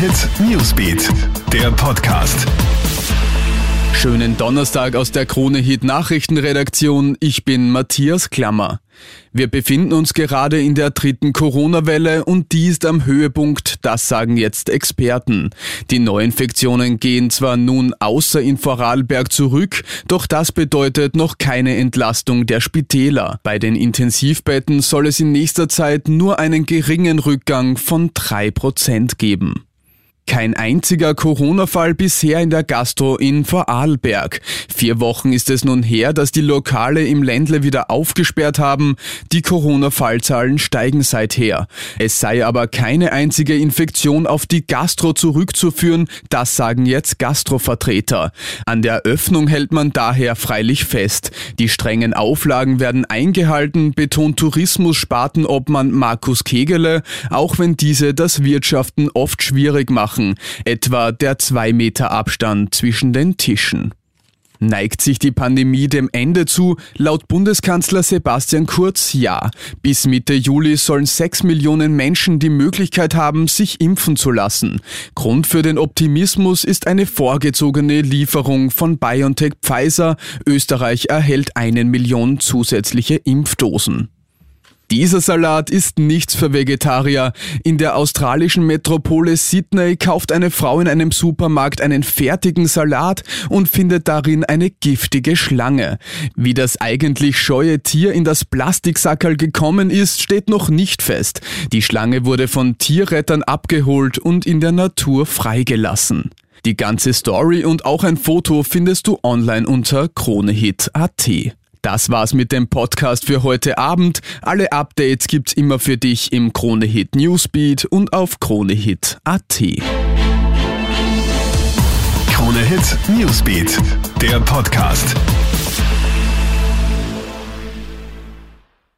Hit Newsbeat, der Podcast. Schönen Donnerstag aus der Krone Hit Nachrichtenredaktion. Ich bin Matthias Klammer. Wir befinden uns gerade in der dritten Corona-Welle und die ist am Höhepunkt, das sagen jetzt Experten. Die Neuinfektionen gehen zwar nun außer in Vorarlberg zurück, doch das bedeutet noch keine Entlastung der Spitäler. Bei den Intensivbetten soll es in nächster Zeit nur einen geringen Rückgang von drei Prozent geben. Kein einziger Corona-Fall bisher in der Gastro in Vorarlberg. Vier Wochen ist es nun her, dass die Lokale im Ländle wieder aufgesperrt haben. Die Corona-Fallzahlen steigen seither. Es sei aber keine einzige Infektion auf die Gastro zurückzuführen, das sagen jetzt Gastrovertreter. An der Öffnung hält man daher freilich fest. Die strengen Auflagen werden eingehalten, betont Tourismus-Spartenobmann Markus Kegele, auch wenn diese das Wirtschaften oft schwierig machen machen, etwa der 2 Meter Abstand zwischen den Tischen. Neigt sich die Pandemie dem Ende zu? Laut Bundeskanzler Sebastian Kurz ja. Bis Mitte Juli sollen sechs Millionen Menschen die Möglichkeit haben, sich impfen zu lassen. Grund für den Optimismus ist eine vorgezogene Lieferung von BioNTech Pfizer. Österreich erhält eine Million zusätzliche Impfdosen. Dieser Salat ist nichts für Vegetarier. In der australischen Metropole Sydney kauft eine Frau in einem Supermarkt einen fertigen Salat und findet darin eine giftige Schlange. Wie das eigentlich scheue Tier in das Plastiksackerl gekommen ist, steht noch nicht fest. Die Schlange wurde von Tierrettern abgeholt und in der Natur freigelassen. Die ganze Story und auch ein Foto findest du online unter kronehit.at. Das war's mit dem Podcast für heute Abend. Alle Updates gibt's immer für dich im Kronehit Newsbeat und auf kronehit.at. Kronehit Newsbeat, der Podcast.